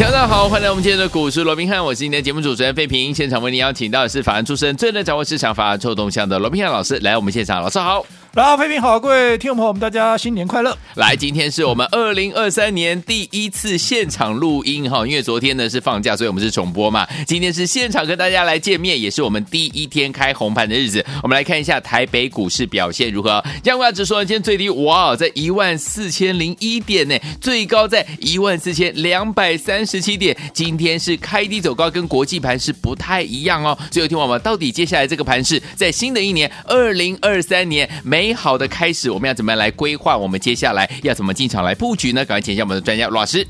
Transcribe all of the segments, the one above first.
大家好，欢迎来我们今天的股市罗宾汉，我是今天的节目主持人费平。现场为您邀请到的是法案出身、最能掌握市场法案臭动向的罗宾汉老师来我们现场，老师好。老飞平好，各位听众朋友们，大家新年快乐！来，今天是我们二零二三年第一次现场录音哈，因为昨天呢是放假，所以我们是重播嘛。今天是现场跟大家来见面，也是我们第一天开红盘的日子。我们来看一下台北股市表现如何？加权指数呢，今天最低哇，在一万四千零一点呢，最高在一万四千两百三十七点。今天是开低走高，跟国际盘是不太一样哦。最后听我们到底接下来这个盘是，在新的一年二零二三年没？美好的开始，我们要怎么样来规划？我们接下来要怎么进场来布局呢？赶快请一下我们的专家罗老师。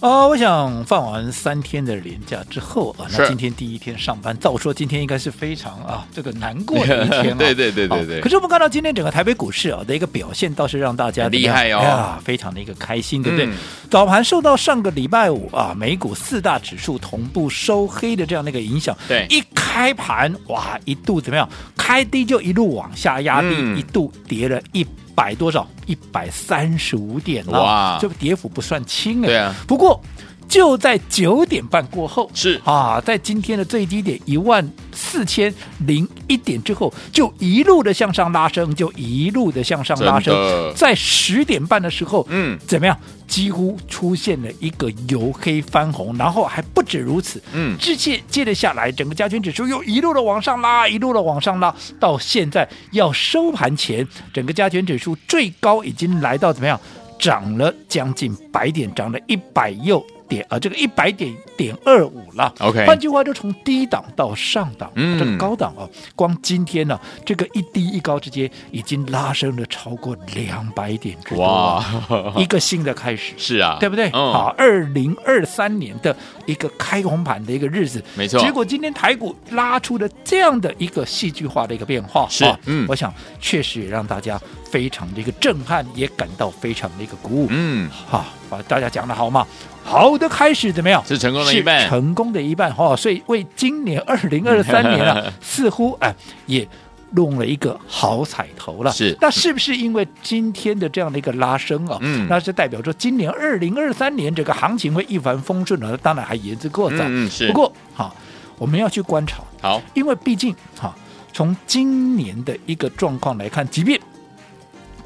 呃，我想放完三天的年假之后啊，那今天第一天上班，照说今天应该是非常啊这个难过的一天啊。对对对对对。可是我们看到今天整个台北股市啊的一个表现，倒是让大家厉害哦，哎呀，非常的一个开心，对不对？嗯、早盘受到上个礼拜五啊美股四大指数同步收黑的这样的一个影响，对，一开盘哇一度怎么样？开低就一路往下压低，嗯、一度跌了一。百多少？一百三十五点了，哇，这个跌幅不算轻哎。对啊，不过。就在九点半过后，是啊，在今天的最低点一万四千零一点之后，就一路的向上拉升，就一路的向上拉升。在十点半的时候，嗯，怎么样？几乎出现了一个由黑翻红，然后还不止如此，嗯，直接接着下来，整个加权指数又一路的往上拉，一路的往上拉，到现在要收盘前，整个加权指数最高已经来到怎么样？涨了将近百点，涨了一百又。点啊，这个一百点点二五了。OK，换句话就从低档到上档，嗯，这个高档啊，光今天呢、啊，这个一低一高之间已经拉升了超过两百点之多，哇，一个新的开始，是啊，对不对？嗯、好，二零二三年的一个开红盘的一个日子，没错。结果今天台股拉出了这样的一个戏剧化的一个变化，是，嗯，我想确实也让大家非常的一个震撼，也感到非常的一个鼓舞，嗯，好，把大家讲的好吗？好的开始怎么样？是成功的一半，成功的一半哈、哦，所以为今年二零二三年啊，似乎哎也弄了一个好彩头了。是，那是不是因为今天的这样的一个拉升啊？嗯，那是代表说今年二零二三年这个行情会一帆风顺呢？当然还言之过早。嗯，是。不过好，我们要去观察。好，因为毕竟哈，从今年的一个状况来看，即便。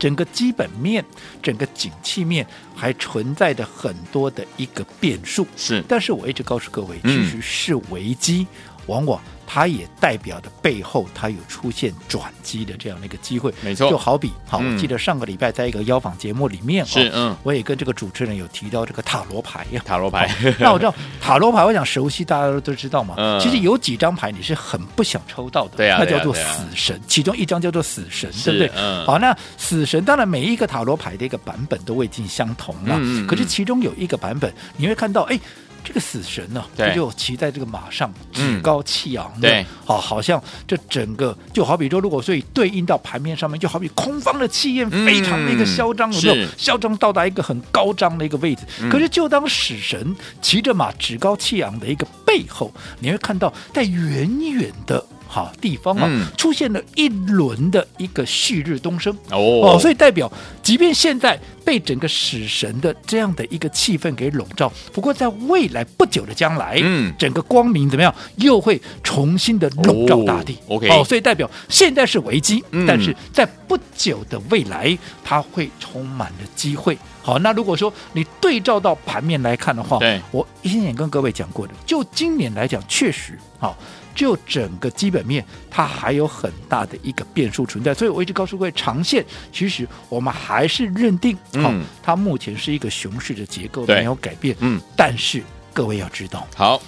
整个基本面、整个景气面还存在着很多的一个变数，是。但是我一直告诉各位，其实是危机，嗯、往往。它也代表的背后，它有出现转机的这样的一个机会，没错。就好比，好，嗯、我记得上个礼拜在一个邀访节目里面，是，嗯，我也跟这个主持人有提到这个塔罗牌呀，塔罗牌。那我知道塔罗牌，我想熟悉，大家都知道嘛。嗯。其实有几张牌你是很不想抽到的，对啊，那叫做死神，啊啊、其中一张叫做死神，对不对？嗯。好，那死神当然每一个塔罗牌的一个版本都未尽相同了。可是其中有一个版本，你会看到，哎。这个死神呢、啊，他就骑在这个马上，趾高气昂的，对，好，好像这整个就好比说，如果所以对应到盘面上面，就好比空方的气焰非常的一个嚣张，有没有？嚣张到达一个很高张的一个位置。可是，就当死神骑着马趾高气昂的一个背后，你会看到在远远的。好地方啊，嗯、出现了一轮的一个旭日东升哦，哦，所以代表，即便现在被整个死神的这样的一个气氛给笼罩，不过在未来不久的将来，嗯，整个光明怎么样，又会重新的笼罩大地。哦、OK，哦，所以代表现在是危机，嗯、但是在不久的未来，它会充满了机会。好，那如果说你对照到盘面来看的话，对，我以前也跟各位讲过的，就今年来讲，确实好。就整个基本面，它还有很大的一个变数存在，所以我一直告诉各位，长线其实我们还是认定，好、嗯，它目前是一个熊市的结构没有改变，嗯，但是各位要知道，好，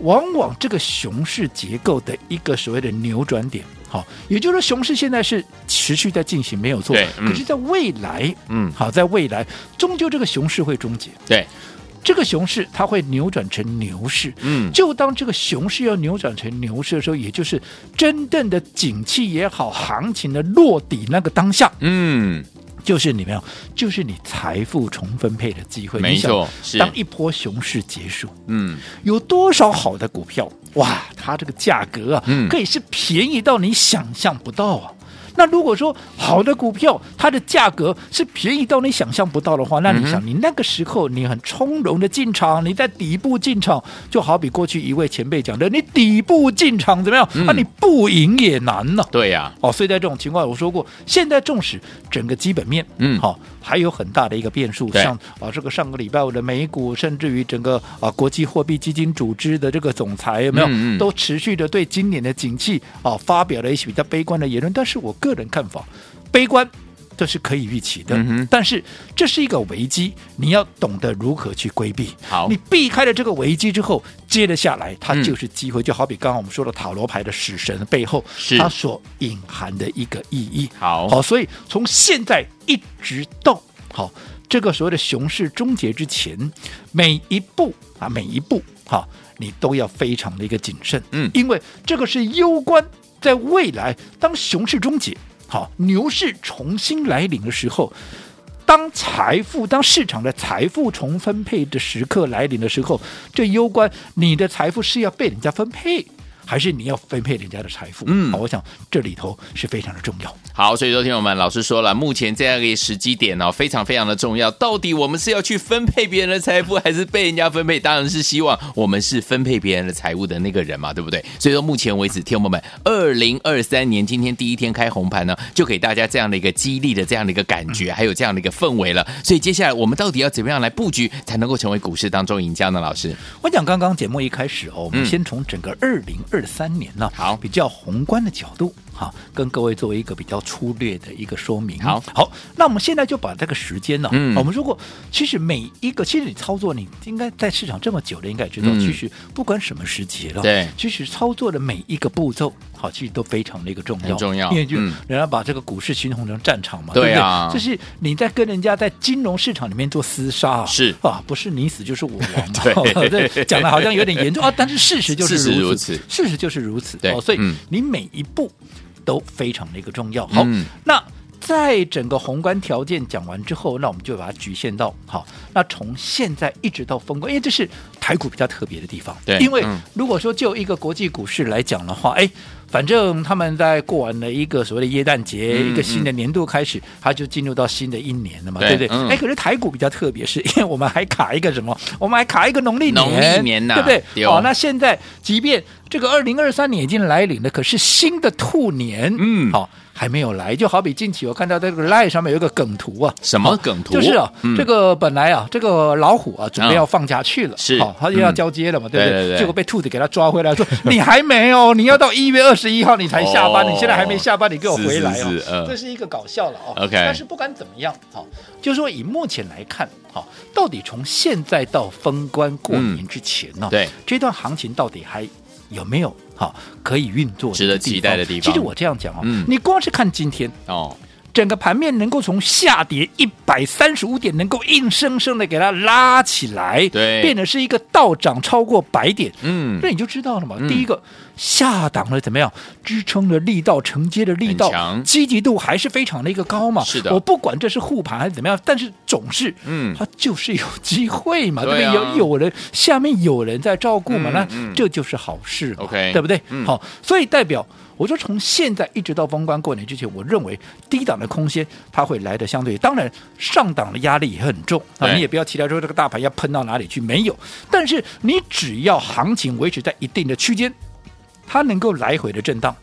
往往这个熊市结构的一个所谓的扭转点，好，也就是说熊市现在是持续在进行，没有错，可是在未来，嗯，好，在未来终究这个熊市会终结，对。这个熊市它会扭转成牛市。嗯，就当这个熊市要扭转成牛市的时候，也就是真正的景气也好，行情的落底那个当下，嗯，就是你没有，就是你财富重分配的机会。没错，是当一波熊市结束，嗯，有多少好的股票？哇，它这个价格啊，嗯可以是便宜到你想象不到啊。那如果说好的股票，它的价格是便宜到你想象不到的话，那你想，你那个时候你很从容的进场，你在底部进场，就好比过去一位前辈讲的，你底部进场怎么样？那、嗯你不赢也难呢、对呀、哦，所以在这种情况，我说过，现在纵使整个基本面，嗯。好、还有很大的一个变数，像啊这个上个礼拜五的美股，甚至于整个啊国际货币基金组织的这个总裁有没有，嗯嗯都持续的对今年的景气啊发表了一些比较悲观的言论，但是我个人看法，悲观。这是可以预期的，嗯但是这是一个危机，你要懂得如何去规避。好。你避开了这个危机之后，接着下来它嗯。就是机会，就好比刚刚我们说的塔罗牌的死神背后，它所隐含的一个意义。好。好，所以从现在一直到好这个所谓的熊市终结之前，每一步啊，每一步哈，你都要非常的一个谨慎，嗯。因为这个是攸关在未来当熊市终结，好牛市重新来临的时候。当财富、当市场的财富重分配的时刻来临的时候，这攸关你的财富是要被人家分配，还是你要分配人家的财富？嗯好，我想这里头是非常的重要。好，所以说听友们，老师说了，目前这样一个时机点哦，非常非常的重要。到底我们是要去分配别人的财富，还是被人家分配？当然是希望我们是分配别人的财物的那个人嘛，对不对？所以说目前为止，听友们，二零二三年今天第一天开红盘呢，就给大家这样的一个激励的这样的一个感觉，还有这样的一个氛围了。所以接下来我们到底要怎么样来布局，才能够成为股市当中赢家呢？老师，我讲刚刚节目一开始哦，我们嗯先从整个二零二三年呢、好。比较宏观的角度，哈，跟各位做一个比较粗略的一个说明。好。好，那我们现在就把这个时间呢、嗯。我们如果，其实每一个，其实你操作，你应该在市场这么久了，应该也知道，嗯。其实不管什么时节了，对。其实操作的每一个步骤，好，其实都非常的一个重要，很重要因为就嗯。人家把这个股市形容成战场嘛，对啊。不对？就是你在跟人家在金融市场里面做厮杀，是。啊，不是你死就是我亡嘛，对。这讲的好像有点严重啊，但是事实就是事实如如此此，事实就是如此。对哦，所以嗯。你每一步都非常的一个重要。好，嗯那在整个宏观条件讲完之后，那我们就把它局限到好，那从现在一直到封关，因为这是台股比较特别的地方。对因为嗯如果说就一个国际股市来讲的话，哎。反正他们在过完了一个所谓的耶诞节，嗯一个新的年度开始，它就进入到新的一年了嘛，对对不对？嗯哎，可是台股比较特别，是 因为我们还卡一个什么？我们还卡一个农历年，农历年呐对不对？好那现在即便这个二零二三年已经来临了，可是新的兔年，嗯好、还没有来。就好比近期我看到这个 line 上面有一个梗图啊，什么梗图？就是啊，嗯。这个本来啊，这个老虎啊，准备要放假去了，是。好、他就要交接了嘛，对不对？结果被兔子给他抓回来，说 你还没有，你要到一月二十一号你才下班，哦你现在还没下班，你给我回来哦，这是一个搞笑了哦。OK 但是不管怎么样，好、就是说以目前来看，好、到底从现在到封关过年之前呢、这段行情到底还有没有好、可以运作的值得地期待的地方。其实我这样讲哦，嗯。你光是看今天。哦，整个盘面能够从下跌一百三十五点，能够硬生生的给它拉起来，对变得是一个倒涨超过百点，嗯那你就知道了嘛。嗯第一个下档的怎么样，支撑的力道、承接的力道、积极度还是非常的一个高嘛。是的我不管这是护盘还是怎么样，但是总是，嗯它就是有机会嘛，对？有有人下面有人在照顾嘛，嗯那嗯这就是好事 OK 对不对？嗯好，所以代表。我说从现在一直到封关过年之前，我认为低档的空间它会来的相对，当然上档的压力也很重啊，你也不要期待说这个大盘要喷到哪里去，没有。但是你只要行情维持在一定的区间，它能够来回的震荡，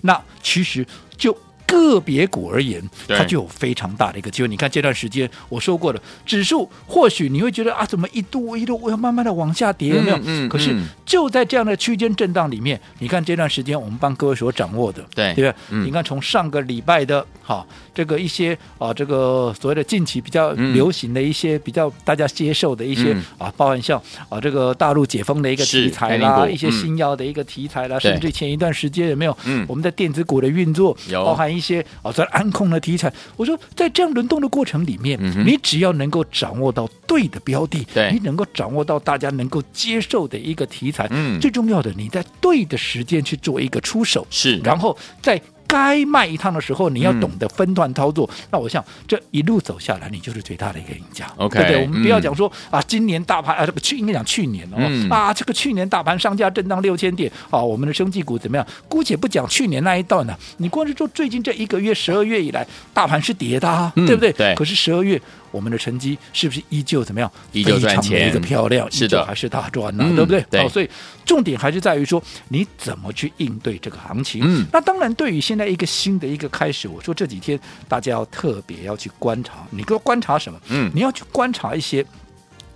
那其实就。个别股而言，它就有非常大的一个机会。你看这段时间，我说过的，指数或许你会觉得啊，怎么一度一度我要慢慢的往下跌，有没有？嗯嗯可是嗯就在这样的区间震荡里面，你看这段时间我们帮各位所掌握的，对对不对？嗯你看从上个礼拜的哈，这个一些啊，这个所谓的近期比较嗯流行的一些、比较大家接受的一些、嗯啊，包含像啊这个大陆解封的一个题材啦，一些嗯新药的一个题材啦，对甚至前一段时间有没有？嗯我们的电子股的运作，有包含一些啊在安控的题材。我说，在这样轮动的过程里面，嗯、你只要能够掌握到对的标的，对你能够掌握到大家能够接受的一个题材，嗯，最重要的，你在对的时间去做一个出手，是，然后在。该卖一趟的时候，你要懂得分段操作。嗯、那我想这一路走下来，你就是最大的一个赢家。OK，对不对？我们不要讲说、嗯、啊，今年大盘啊，这个去应该讲去年哦、嗯、啊，这个去年大盘上下震荡六千点啊，我们的生技股怎么样？姑且不讲去年那一段呢、啊，你光是说最近这一个月，十二月以来，大盘是跌的、啊嗯，对不对？对。可是十二月。我们的成绩是不是依旧怎么样？依旧赚钱，一个漂亮，是的，还是大赚呢、嗯？对不对？对。好，所以重点还是在于说你怎么去应对这个行情。嗯。那当然，对于现在一个新的一个开始，我说这几天大家要特别要去观察。你给我观察什么？嗯。你要去观察一些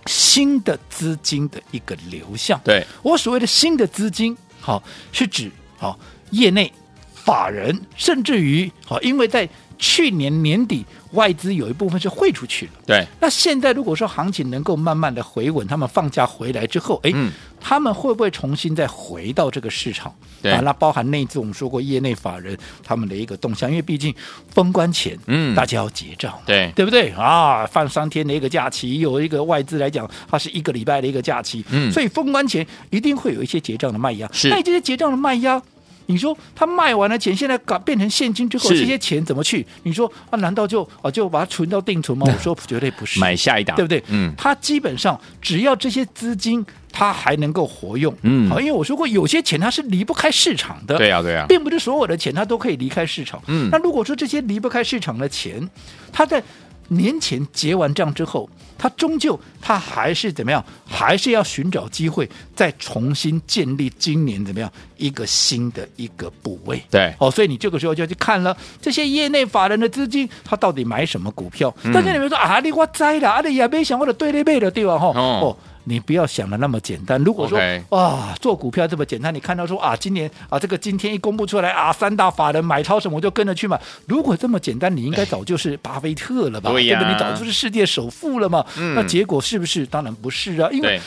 新的资金的一个流向。对。我所谓的新的资金，好，是指好业内法人，甚至于好，因为在去年年底。外资有一部分是汇出去了，对。那现在如果说行情能够慢慢的回稳，他们放假回来之后，哎、嗯，他们会不会重新再回到这个市场？对啊，那包含内资，我们说过业内法人他们的一个动向，因为毕竟封关前，嗯，大家要结账，对，对不对啊？放三天的一个假期，有一个外资来讲，它是一个礼拜的一个假期，嗯，所以封关前一定会有一些结账的卖压，是。那这些结账的卖压。你说他卖完了钱，现在搞变成现金之后，这些钱怎么去？你说啊，难道就啊就把它存到定存吗？我说绝对不是，买下一档，对不对？嗯，他基本上只要这些资金他还能够活用，嗯，好，因为我说过有些钱它是离不开市场的，对呀、啊、对呀、啊，并不是所有的钱它都可以离开市场，嗯，那如果说这些离不开市场的钱，它在年前结完账之后。他终究他还是怎么样？还是要寻找机会再重新建立今年怎么样一个新的一个部位？对，哦，所以你这个时候就要去看了这些业内法人的资金，他到底买什么股票？大、嗯、家你们说啊，你我栽了，啊，你也没想我的对对背的对吧？哈，哦。你不要想的那么简单。如果说.哇，做股票这么简单，你看到说啊，今年啊，这个今天一公布出来啊，三大法人买超什么，我就跟着去买。如果这么简单，你应该早就是巴菲特了吧？对不对？你早就是世界首富了嘛、嗯？那结果是不是？当然不是啊，因为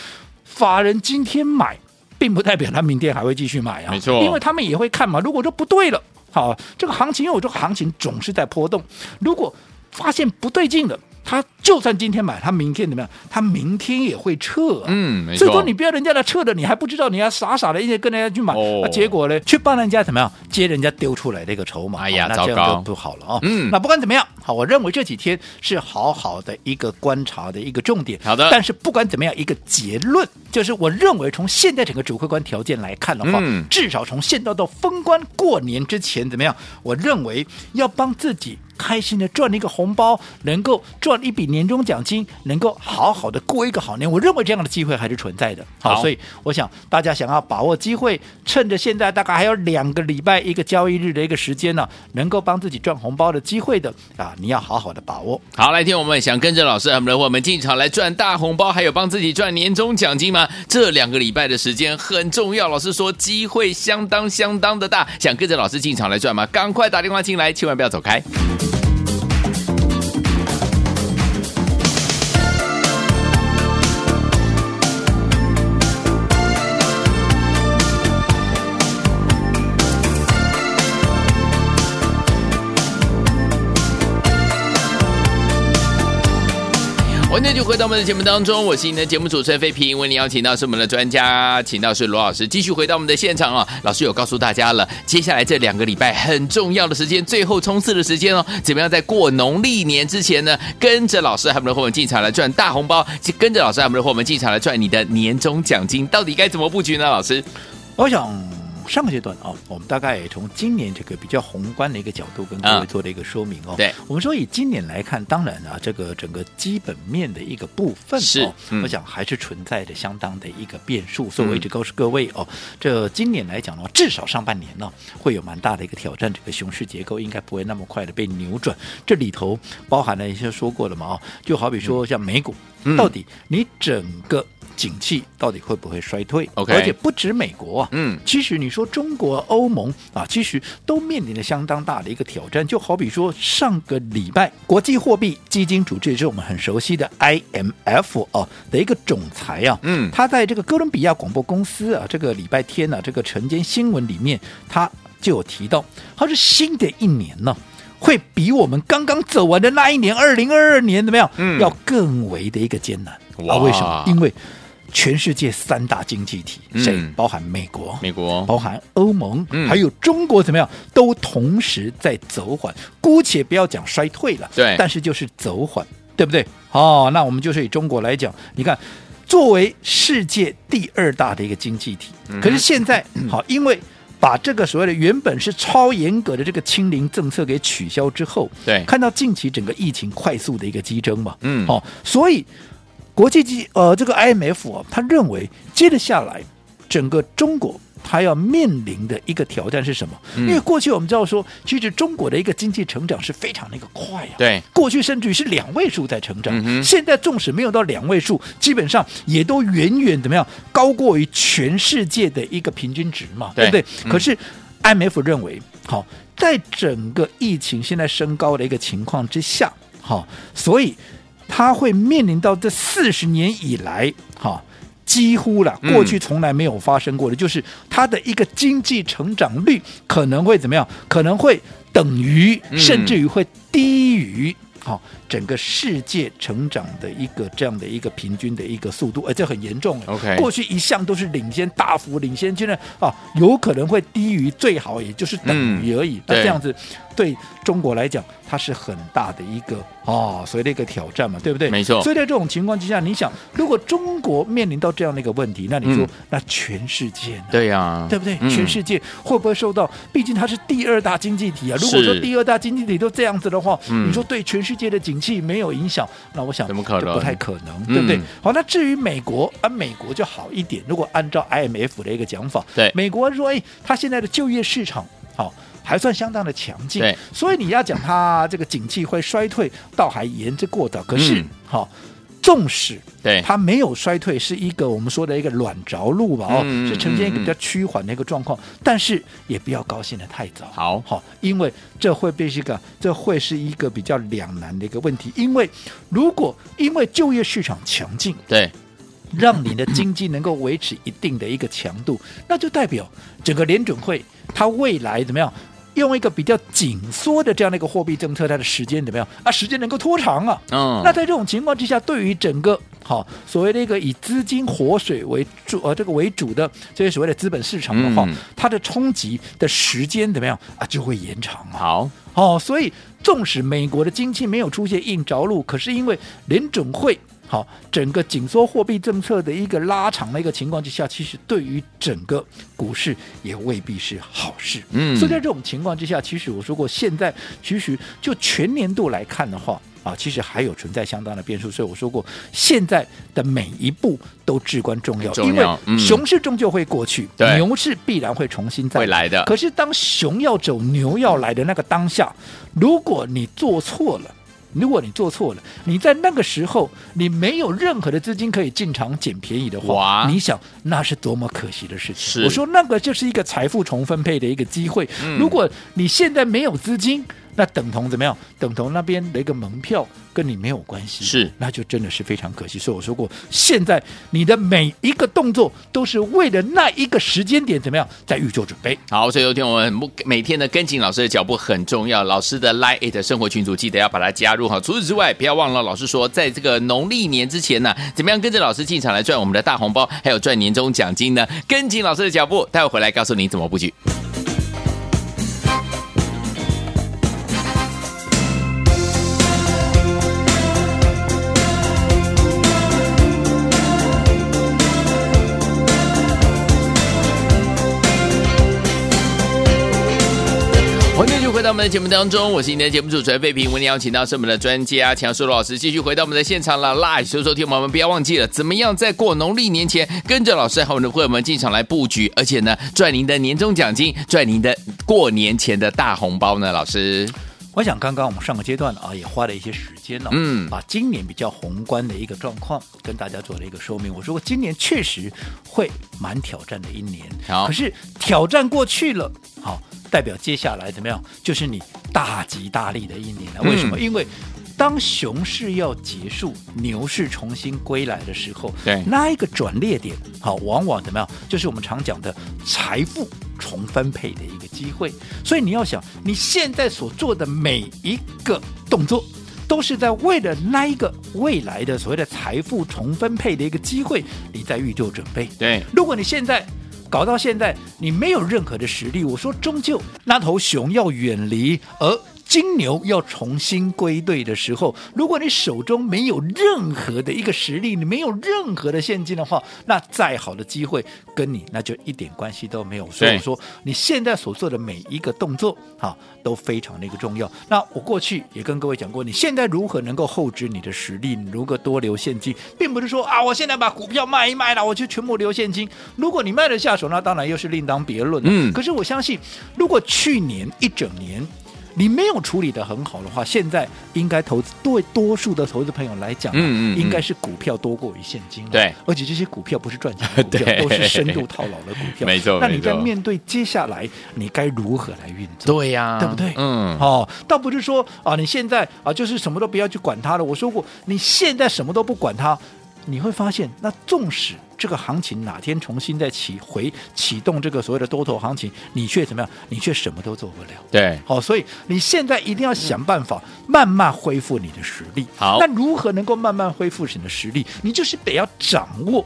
法人今天买，并不代表他明天还会继续买啊。没错，因为他们也会看嘛。如果说不对了，好，这个行情，因为我说行情总是在波动。如果发现不对劲了。他就算今天买，他明天怎么样？他明天也会撤、啊。嗯，没错。所以说你不要人家来撤的，你还不知道，你要傻傻的，一直跟人家去买，结果呢，去帮人家怎么样接人家丢出来的一个筹码？哎呀，那这样就不好了啊。嗯，那不管怎么样，好，我认为这几天是好好的一个观察的一个重点。好的，但是不管怎么样，一个结论就是，我认为从现在整个主客观条件来看的话，嗯、至少从现在到封关过年之前怎么样？我认为要帮自己。开心的赚了一个红包，能够赚一笔年终奖金，能够好好的过一个好年，我认为这样的机会还是存在的。好，好，所以我想大家想要把握机会，趁着现在大概还有两个礼拜一个交易日的一个时间呢，能够帮自己赚红包的机会的啊，你要好好的把握。好，来听我们想跟着老师我们的伙伴们进场来赚大红包，还有帮自己赚年终奖金吗？这两个礼拜的时间很重要，老师说机会相当相当的大，想跟着老师进场来赚吗？赶快打电话进来，千万不要走开。今天就回到我们的节目当中，我是你的节目主持人费平，为你邀请到是我们的专家，请到是罗老师，继续回到我们的现场啊。老师有告诉大家了，接下来这两个礼拜很重要的时间，最后冲刺的时间哦，怎么样在过农历年之前呢，跟着老师还有我们的伙伴进场来赚大红包，跟着老师还有我们的伙伴进场来赚你的年终奖金，到底该怎么布局呢？老师，我想。上个阶段啊，我们大概也从今年这个比较宏观的一个角度跟各位做了一个说明哦。对，我们说以今年来看，当然啊，这个整个基本面的一个部分哦，我想还是存在着相当的一个变数。所以我一直告诉各位哦，这今年来讲的话，至少上半年呢会有蛮大的一个挑战，这个熊市结构应该不会那么快的被扭转。这里头包含了一些说过了嘛哦，就好比说像美股，到底你整个。景气到底会不会衰退？OK，而且不止美国啊，嗯，其实你说中国、欧盟啊，其实都面临着相当大的一个挑战。就好比说上个礼拜，国际货币基金组织，也是我们很熟悉的 IMF 啊的一个总裁啊，嗯，他在这个哥伦比亚广播公司啊，这个礼拜天呢、啊，这个晨间新闻里面，他就有提到，他说新的一年呢，会比我们刚刚走完的那一年二零二二年怎么样？嗯要更为的一个艰难哇啊？为什么？因为全世界三大经济体，嗯谁？包含美国，美国包含欧盟，嗯还有中国，怎么样？都同时在走缓。姑且不要讲衰退了，对但是就是走缓，对不对？哦，那我们就是以中国来讲，你看，作为世界第二大的一个经济体，嗯可是现在好，因为把这个所谓的原本是超严格的这个清零政策给取消之后，对看到近期整个疫情快速的一个激增嘛，嗯哦、所以国际机呃这个 IMF 啊，他认为接着下来整个中国。它要面临的一个挑战是什么？嗯因为过去我们知道说，其实中国的一个经济成长是非常的一个快啊。对，过去甚至于是两位数在成长，嗯现在纵使没有到两位数，基本上也都远远怎么样高过于全世界的一个平均值嘛，对对不对？嗯可是 IMF 认为，好，在整个疫情现在升高的一个情况之下，好，所以它会面临到这四十年以来，哈。几乎了，嗯过去从来没有发生过的，就是它的一个经济成长率可能会怎么样？可能会等于，嗯甚至于会低于。好，整个世界成长的一个这样的一个平均的一个速度，而这很严重。OK 过去一向都是领先，大幅领先，现在啊，有可能会低于，最好也就是等于而已。嗯那这样子对中国来讲，它是很大的一个哦，所谓的一个挑战嘛，对不对？没错所以在这种情况之下，你想，如果中国面临到这样的一个问题，那你说，嗯那全世界呢？对呀，对不对？嗯全世界会不会受到？毕竟它是第二大经济体啊。如果说第二大经济体都这样子的话，嗯你说对全世界的景气没有影响，那我想怎么可能就不太可能，嗯对不对？好，那至于美国啊，美国就好一点。如果按照 IMF 的一个讲法，对美国说，哎，它现在的就业市场好。还算相当的强劲对，所以你要讲它这个景气会衰退，倒还言之过早。可是嗯，好、纵使对它没有衰退，是一个我们说的一个软着陆吧，哦，是呈现一个比较趋缓的一个状况，但是也不要高兴的太早。好好，因为这会被是一个，这会是一个比较两难的一个问题。因为如果因为就业市场强劲，对，让你的经济能够维持一定的一个强度，那就代表整个联准会它未来怎么样？用一个比较紧缩的这样的一个货币政策，它的时间怎么样啊？时间能够拖长啊？嗯，那在这种情况之下，对于整个好所谓的一个以资金活水为主呃这个为主的这些所谓的资本市场的话，嗯它的冲击的时间怎么样啊？就会延长啊。好，哦，所以纵使美国的经济没有出现硬着陆，可是因为联准会好整个紧缩货币政策的一个拉长的一个情况之下，其实对于整个股市也未必是好事。嗯所以在这种情况之下，其实我说过，现在其实就全年度来看的话。啊，其实还有存在相当的变数，所以我说过，现在的每一步都至关重要，重要因为嗯熊市终究会过去，对牛市必然会重新再会来的可是当熊要走，牛要来的那个当下，如果你做错了。如果你做错了，你在那个时候你没有任何的资金可以进场捡便宜的话，你想那是多么可惜的事情。我说那个就是一个财富重分配的一个机会。嗯如果你现在没有资金，那等同怎么样？等同那边的一个门票跟你没有关系，是那就真的是非常可惜。所以我说过，现在你的每一个动作都是为了那一个时间点怎么样在预做准备。好，所以有天我们每天的跟紧老师的脚步很重要，老师的 Line It 生活群组记得要把它加入哈。除此之外，不要忘了老师说，在这个农历年之前呢，怎么样跟着老师进场来赚我们的大红包，还有赚年终奖金呢？跟紧老师的脚步，待会回来告诉你怎么布局。们的节目当中，我是今天的节目主持人费平。我们邀请到是我们的专家强叔老师，继续回到我们的现场了。来，所以说听我们不要忘记了，怎么样在过农历年前跟着老师和我们的会员们进场来布局，而且呢赚您的年终奖金，赚您的过年前的大红包呢？老师，我想刚刚我们上个阶段啊，也花了一些时间呢、嗯把今年比较宏观的一个状况跟大家做了一个说明。我说过，今年确实会蛮挑战的一年，好可是挑战过去了，好，代表接下来怎么样？就是你大吉大利的一年了。为什么？嗯因为当熊市要结束，牛市重新归来的时候，对那一个转捩点，好，往往怎么样？就是我们常讲的财富重分配的一个机会。所以你要想，你现在所做的每一个动作，都是在为了那一个未来的所谓的财富重分配的一个机会，你在预做准备。对，如果你现在搞到现在，你没有任何的实力，我说终究那头熊要远离，而。金牛要重新归队的时候，如果你手中没有任何的一个实力，你没有任何的现金的话，那再好的机会跟你那就一点关系都没有。所以我说，你现在所做的每一个动作，哈，都非常的一个重要。那我过去也跟各位讲过，你现在如何能够厚植你的实力，你如何多留现金，并不是说啊，我现在把股票卖一卖了，我就全部留现金。如果你卖得下手，那当然又是另当别论。嗯，可是我相信，如果去年一整年，你没有处理的很好的话，现在应该投资对多数的投资朋友来讲，嗯嗯，应该是股票多过于现金。对，而且这些股票不是赚钱的股票，都是深度套牢的股票。没错，那你在面对接下来，你该如何来运作？对呀，对不对？嗯，哦，倒不是说啊，你现在啊，就是什么都不要去管它了。我说过，你现在什么都不管它。你会发现，那纵使这个行情哪天重新再起回启动这个所谓的多头行情，你却怎么样？你却什么都做不了。对，好，所以你现在一定要想办法慢慢恢复你的实力。好，那如何能够慢慢恢复你的实力？你就是得要掌握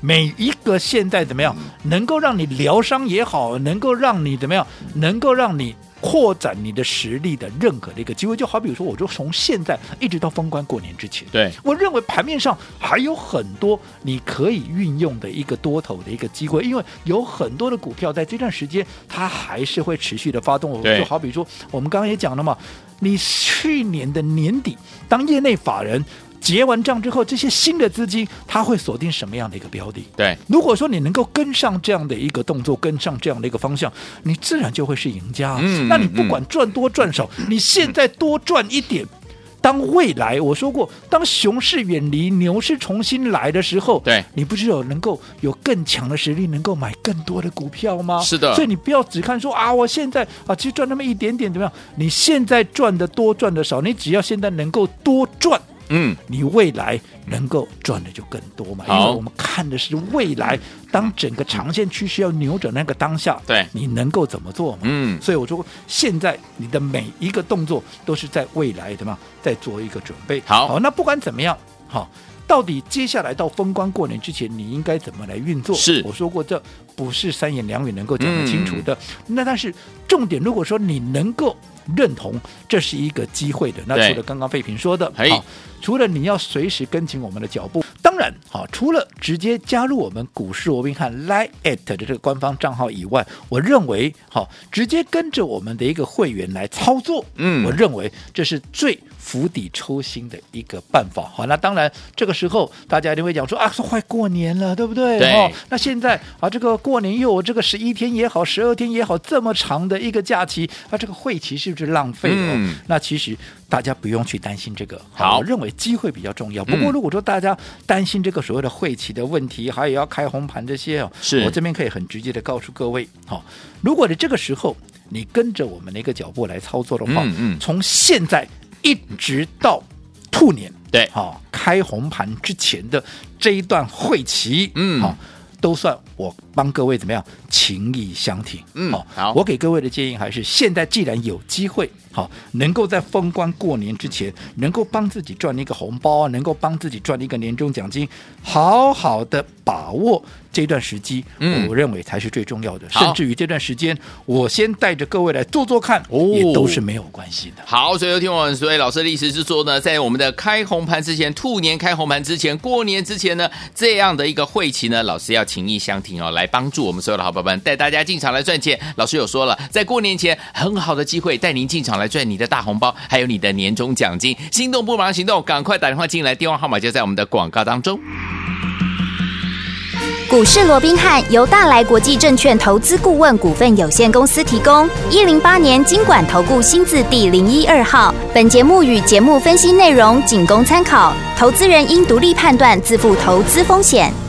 每一个现在怎么样，能够让你疗伤也好，能够让你怎么样，能够让你。扩展你的实力的任何的一个机会，就好比说，我就从现在一直到封关过年之前，对，我认为盘面上还有很多你可以运用的一个多头的一个机会，因为有很多的股票在这段时间它还是会持续的发动。就好比说，我们刚刚也讲了嘛，你去年的年底，当业内法人。结完账之后，这些新的资金它会锁定什么样的一个标的？对，如果说你能够跟上这样的一个动作，跟上这样的一个方向，你自然就会是赢家。嗯，那你不管赚多赚少，嗯，你现在多赚一点，当未来我说过，当熊市远离，牛市重新来的时候，对，你不是有能够有更强的实力，能够买更多的股票吗？是的，所以你不要只看说啊，我现在啊，其实赚那么一点点怎么样？你现在赚的多赚的少，你只要现在能够多赚。嗯，你未来能够赚的就更多嘛？因为我们看的是未来，当整个长线趋势要扭转那个当下，对，你能够怎么做嘛？嗯，所以我说，现在你的每一个动作都是在未来的嘛，在做一个准备。好，好，那不管怎么样，好，到底接下来到封关过年之前，你应该怎么来运作？是，我说过，这不是三言两语能够讲得清楚的。嗯、那但是重点，如果说你能够认同这是一个机会的，那除了刚刚费平说的，好。除了你要随时跟紧我们的脚步，当然，好，除了直接加入我们股市罗宾汉 Line@ 的这个官方账号以外，我认为，好，直接跟着我们的一个会员来操作，嗯，我认为这是最釜底抽薪的一个办法。好，那当然，这个时候大家一定会讲说啊，说快过年了，对不对？对。哦，那现在啊，这个过年又有这个十一天也好，十二天也好，这么长的一个假期，啊，这个会期是不是浪费了？嗯，那其实。大家不用去担心这个，好，我认为机会比较重要。不过如果说大家担心这个所谓的会期的问题，嗯、还有要开红盘这些哦，是我这边可以很直接的告诉各位，好，如果你这个时候你跟着我们的一个脚步来操作的话，嗯嗯，从现在一直到兔年，对，好，开红盘之前的这一段会期，嗯，好，都算我帮各位怎么样情意相挺，嗯，好，我给各位的建议还是现在既然有机会。好，能够在封关过年之前，能够帮自己赚一个红包啊，能够帮自己赚一个年终奖金，好好的把握这段时机，嗯，我认为才是最重要的。甚至于这段时间，我先带着各位来做做看，哦，也都是没有关系的。好，所以有听我们所以老师的意思是说呢，在我们的开红盘之前，兔年开红盘之前，过年之前呢，这样的一个会期呢，老师要情意相挺哦，来帮助我们所有的好伙伴，带大家进场来赚钱。老师有说了，在过年前很好的机会，带您进场来。赚你的大红包，还有你的年终奖金，心动不忙行动，赶快打电话进来，电话号码就在我们的广告当中。股市罗宾汉由大来国际证券投资顾问股份有限公司提供，一零八年金管投顾新字第零一二号。本节目与节目分析内容仅供参考，投资人应独立判断，自负投资风险。